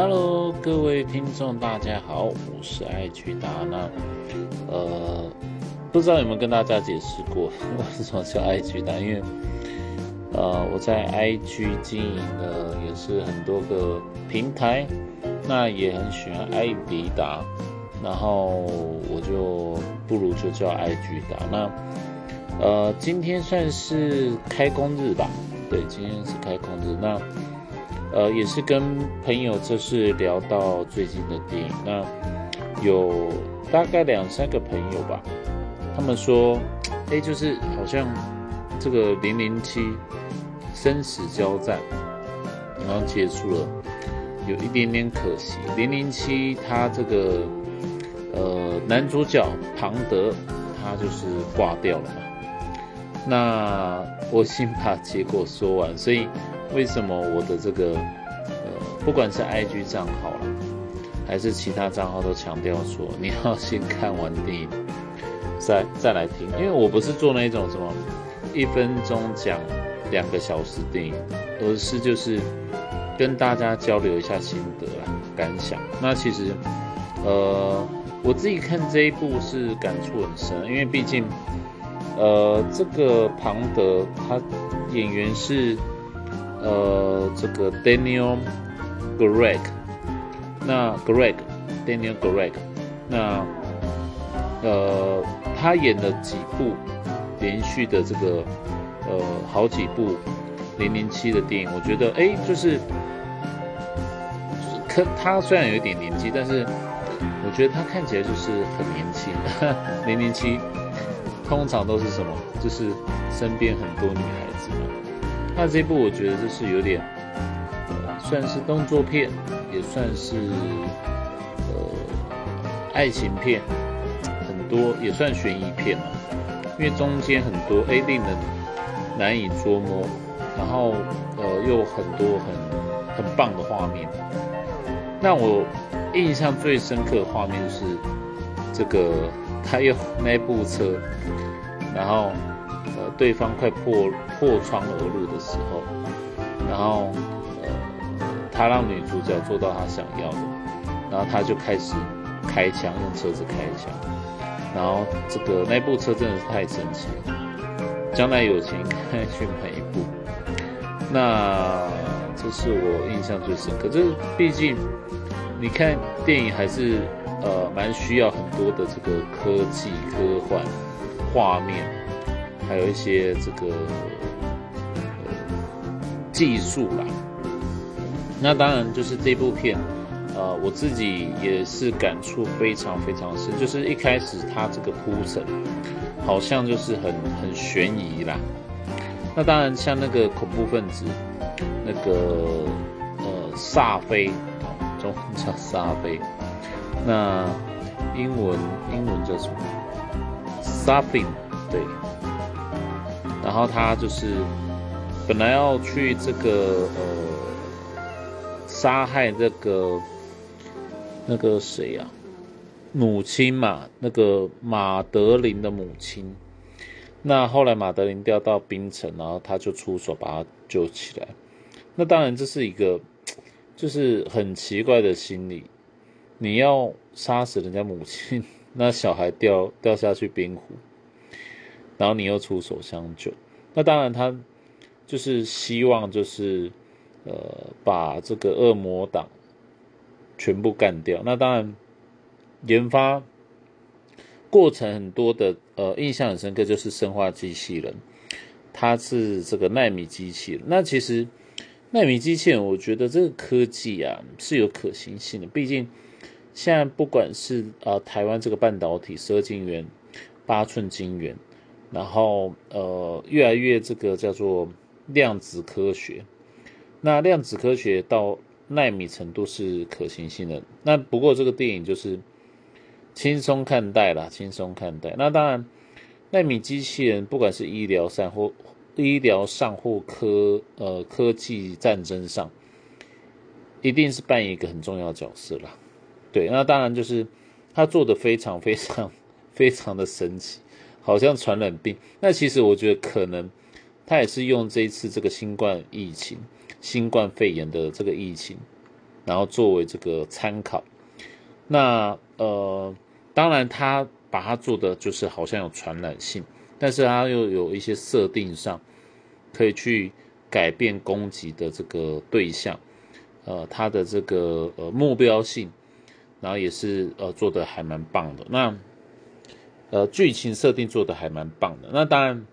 Hello，各位听众，大家好，我是爱居达。那呃，不知道有没有跟大家解释过 为什么叫爱居达？因为呃，我在 IG 经营的也是很多个平台，那也很喜欢爱迪达，然后我就不如就叫爱居达。那呃，今天算是开工日吧？对，今天是开工日。那呃，也是跟朋友这是聊到最近的电影，那有大概两三个朋友吧，他们说，哎，就是好像这个零零七生死交战，然后结束了，有一点点可惜。零零七他这个呃男主角庞德他就是挂掉了嘛，那我先把结果说完，所以。为什么我的这个呃，不管是 IG 账号了，还是其他账号，都强调说你要先看完电影，再 再来听，因为我不是做那种什么一分钟讲两个小时电影，而是就是跟大家交流一下心得啦、感想。那其实呃，我自己看这一部是感触很深，因为毕竟呃，这个庞德他演员是。呃，这个 Daniel Greg，那 Greg，Daniel Greg，那呃，他演了几部连续的这个呃好几部零零七的电影，我觉得哎，就是可他虽然有一点年纪，但是我觉得他看起来就是很年轻。零零七通常都是什么？就是身边很多女孩子嘛。那这部我觉得就是有点，呃，算是动作片，也算是呃爱情片，很多也算悬疑片嘛，因为中间很多哎令人难以捉摸，然后呃又很多很很棒的画面。那我印象最深刻的画面是这个他用 那部车，然后。呃，对方快破破窗而入的时候，然后呃，他让女主角做到他想要的，然后他就开始开枪，用车子开枪，然后这个那部车真的是太神奇了，将来有钱可以去买一部。那这是我印象最深刻，就是毕竟你看电影还是呃蛮需要很多的这个科技科幻画面。还有一些这个呃技术啦，那当然就是这部片，呃，我自己也是感触非常非常深，就是一开始它这个铺陈，好像就是很很悬疑啦。那当然像那个恐怖分子，那个呃萨菲，中文叫萨菲，那英文英文叫什么？Saffin，对。然后他就是本来要去这个呃杀害这个那个谁呀母亲嘛，那个马德琳的母亲。那后来马德琳掉到冰城，然后他就出手把他救起来。那当然这是一个就是很奇怪的心理，你要杀死人家母亲，那小孩掉掉下去冰湖。然后你又出手相救，那当然他就是希望就是呃把这个恶魔党全部干掉。那当然研发过程很多的呃印象很深刻，就是生化机器人，它是这个纳米机器人。那其实纳米机器人，我觉得这个科技啊是有可行性的。毕竟现在不管是啊台湾这个半导体十二晶圆、八寸晶圆。然后，呃，越来越这个叫做量子科学。那量子科学到纳米程度是可行性的。那不过这个电影就是轻松看待啦，轻松看待。那当然，纳米机器人不管是医疗上或医疗上或科呃科技战争上，一定是扮演一个很重要的角色啦。对，那当然就是他做的非常非常非常的神奇。好像传染病，那其实我觉得可能他也是用这一次这个新冠疫情、新冠肺炎的这个疫情，然后作为这个参考。那呃，当然他把它做的就是好像有传染性，但是它又有一些设定上可以去改变攻击的这个对象，呃，它的这个呃目标性，然后也是呃做的还蛮棒的。那呃剧情设定做的还蛮棒的。那当然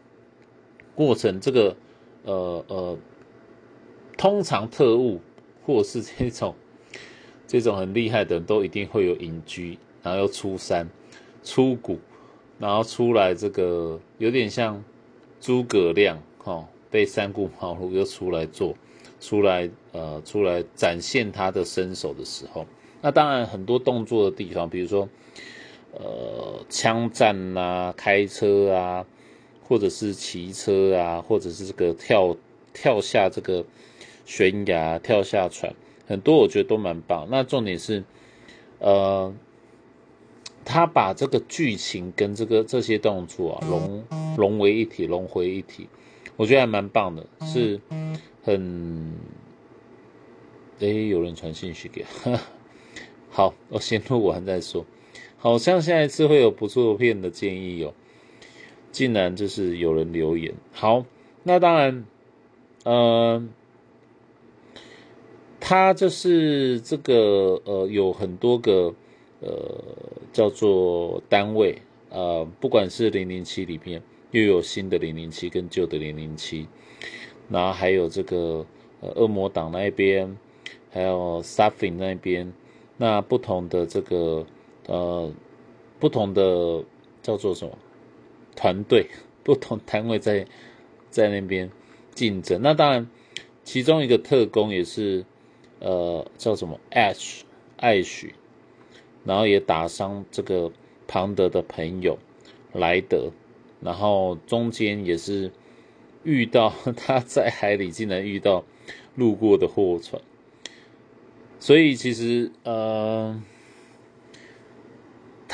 过程这个呃呃，通常特务或是这种。这种很厉害的人都一定会有隐居，然后又出山、出谷，然后出来这个有点像诸葛亮哈，被三顾茅庐又出来做，出来呃出来展现他的身手的时候，那当然很多动作的地方，比如说呃枪战啊、开车啊，或者是骑车啊，或者是这个跳跳下这个悬崖、跳下船。很多我觉得都蛮棒，那重点是，呃，他把这个剧情跟这个这些动作啊融融为一体，融回一体，我觉得还蛮棒的，是很，哎，有人传信息给，好，我先录完再说，好像下一次会有不错片的建议哦，竟然就是有人留言，好，那当然，嗯。它就是这个呃，有很多个呃叫做单位呃，不管是零零七里面又有新的零零七跟旧的零零七，然后还有这个呃恶魔党那边，还有 s a f i n 那边，那不同的这个呃不同的叫做什么团队，不同单位在在那边竞争。那当然，其中一个特工也是。呃，叫什么？Ash，艾许，然后也打伤这个庞德的朋友莱德，然后中间也是遇到 他在海里竟然遇到路过的货船，所以其实呃，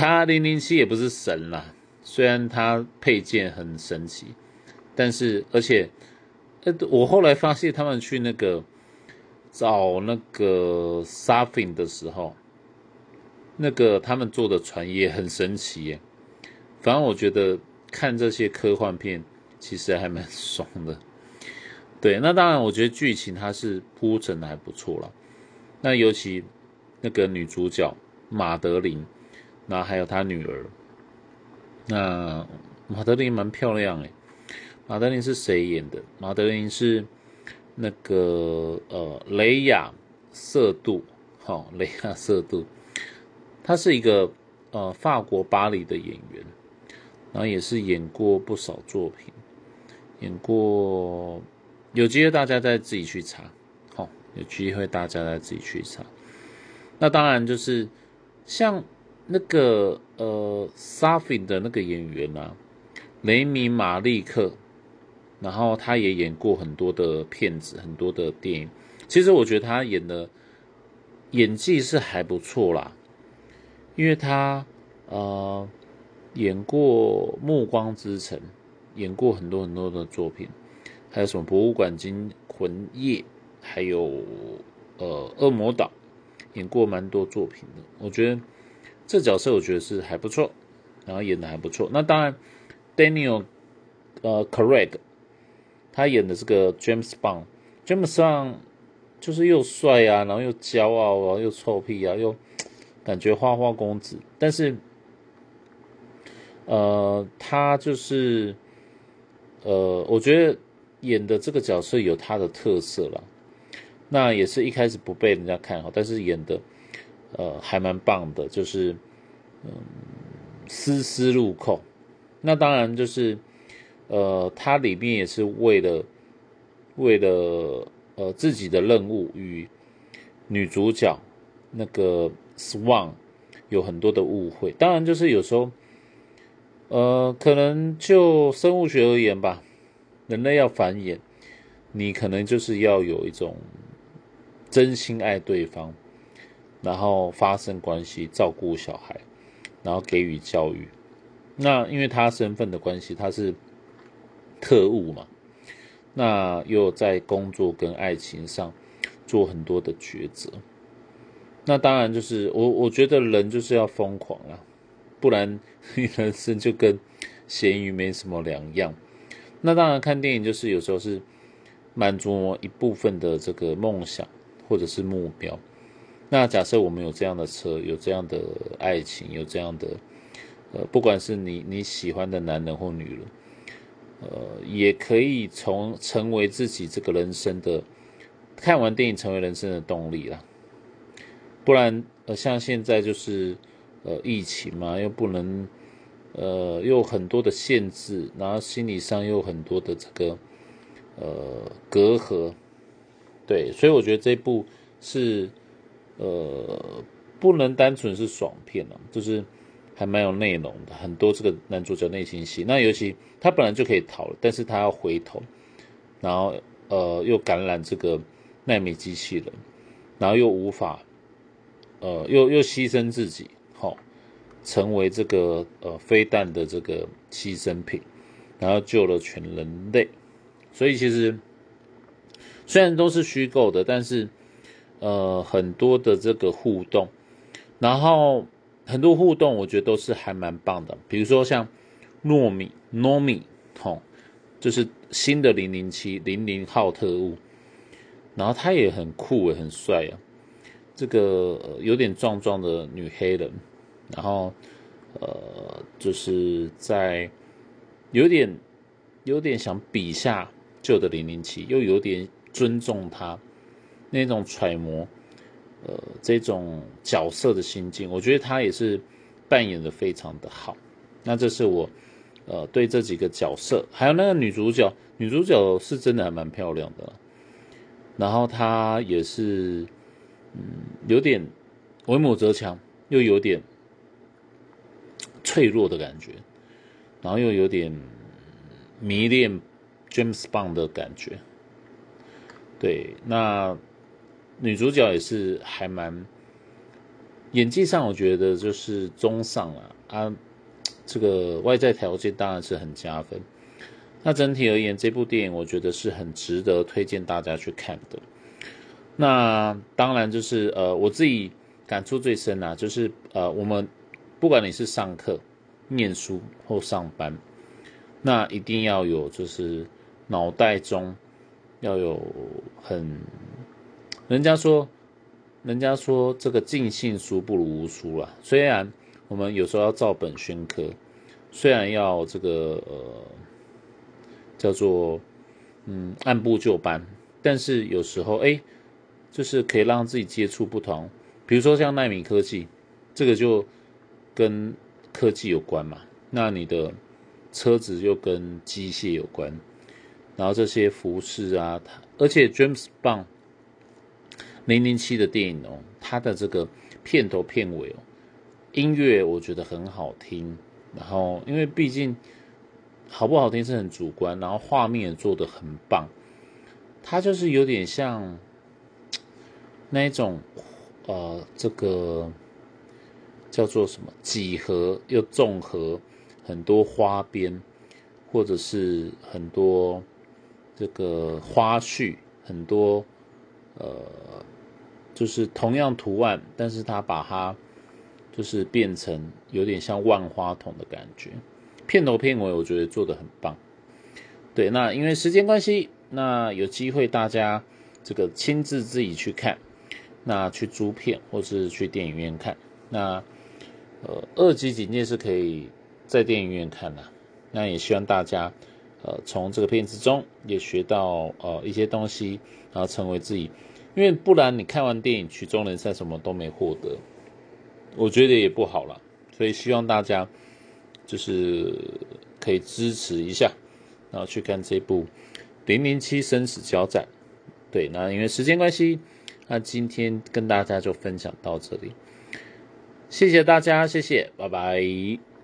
他零零七也不是神啦，虽然他配件很神奇，但是而且呃，我后来发现他们去那个。找那个 Safin 的时候，那个他们做的船也很神奇耶。反正我觉得看这些科幻片其实还蛮爽的。对，那当然我觉得剧情它是铺陈的还不错了。那尤其那个女主角马德琳，那还有他女儿，那马德琳蛮漂亮诶。马德琳是谁演的？马德琳是。那个呃，雷亚瑟杜，好，雷亚瑟杜，他是一个呃法国巴黎的演员，然后也是演过不少作品，演过，有机会大家再自己去查，好，有机会大家再自己去查。那当然就是像那个呃沙菲的那个演员啊，雷米马利克。然后他也演过很多的片子，很多的电影。其实我觉得他演的演技是还不错啦，因为他呃演过《暮光之城》，演过很多很多的作品，还有什么《博物馆惊魂夜》，还有呃《恶魔岛》，演过蛮多作品的。我觉得这角色我觉得是还不错，然后演的还不错。那当然，Daniel 呃 Craig。他演的这个 James Bond，James Bond 就是又帅啊，然后又骄傲啊，又臭屁啊，又感觉花花公子。但是，呃，他就是呃，我觉得演的这个角色有他的特色了。那也是一开始不被人家看好，但是演的呃还蛮棒的，就是嗯丝丝入扣。那当然就是。呃，它里面也是为了为了呃自己的任务与女主角那个 Swan 有很多的误会。当然，就是有时候呃，可能就生物学而言吧，人类要繁衍，你可能就是要有一种真心爱对方，然后发生关系，照顾小孩，然后给予教育。那因为他身份的关系，他是。特务嘛，那又在工作跟爱情上做很多的抉择，那当然就是我我觉得人就是要疯狂啊，不然你人生就跟咸鱼没什么两样。那当然看电影就是有时候是满足一部分的这个梦想或者是目标。那假设我们有这样的车，有这样的爱情，有这样的呃，不管是你你喜欢的男人或女人，呃，也可以从成为自己这个人生的看完电影成为人生的动力啦。不然，呃，像现在就是呃疫情嘛，又不能，呃，又很多的限制，然后心理上又很多的这个呃隔阂，对，所以我觉得这部是呃不能单纯是爽片了，就是还蛮有内容的，很多这个男主角内心戏。那尤其他本来就可以逃了，但是他要回头，然后呃又感染这个纳米机器人，然后又无法。呃，又又牺牲自己，好，成为这个呃飞弹的这个牺牲品，然后救了全人类。所以其实虽然都是虚构的，但是呃很多的这个互动，然后很多互动，我觉得都是还蛮棒的。比如说像糯米糯米，吼，就是新的零零七零零号特务，然后他也很酷，也很帅啊。这个有点壮壮的女黑人，然后呃，就是在有点有点想比下旧的零零七，又有点尊重他那种揣摩呃这种角色的心境，我觉得他也是扮演的非常的好。那这是我呃对这几个角色，还有那个女主角，女主角是真的还蛮漂亮的，然后她也是。嗯，有点为母则强，又有点脆弱的感觉，然后又有点迷恋 James Bond 的感觉。对，那女主角也是还蛮演技上，我觉得就是中上了啊。这个外在条件当然是很加分。那整体而言，这部电影我觉得是很值得推荐大家去看的。那当然就是呃，我自己感触最深啊，就是呃，我们不管你是上课、念书或上班，那一定要有就是脑袋中要有很，人家说，人家说这个尽信书不如无书啦。虽然我们有时候要照本宣科，虽然要这个呃叫做嗯按部就班，但是有时候哎。就是可以让自己接触不同，比如说像纳米科技，这个就跟科技有关嘛。那你的车子又跟机械有关，然后这些服饰啊，它而且 James Bond 零零七的电影哦，它的这个片头片尾哦，音乐我觉得很好听。然后因为毕竟好不好听是很主观，然后画面也做的很棒，它就是有点像。那一种，呃，这个叫做什么？几何又综合很多花边，或者是很多这个花絮，很多呃，就是同样图案，但是它把它就是变成有点像万花筒的感觉。片头片尾我觉得做的很棒。对，那因为时间关系，那有机会大家这个亲自自己去看。那去租片，或是去电影院看。那呃，二级警戒是可以在电影院看的。那也希望大家呃，从这个片子中也学到呃一些东西，然后成为自己。因为不然你看完电影曲终人散什么都没获得，我觉得也不好了。所以希望大家就是可以支持一下，然后去看这部《零零七生死交战》。对，那因为时间关系。那今天跟大家就分享到这里，谢谢大家，谢谢，拜拜。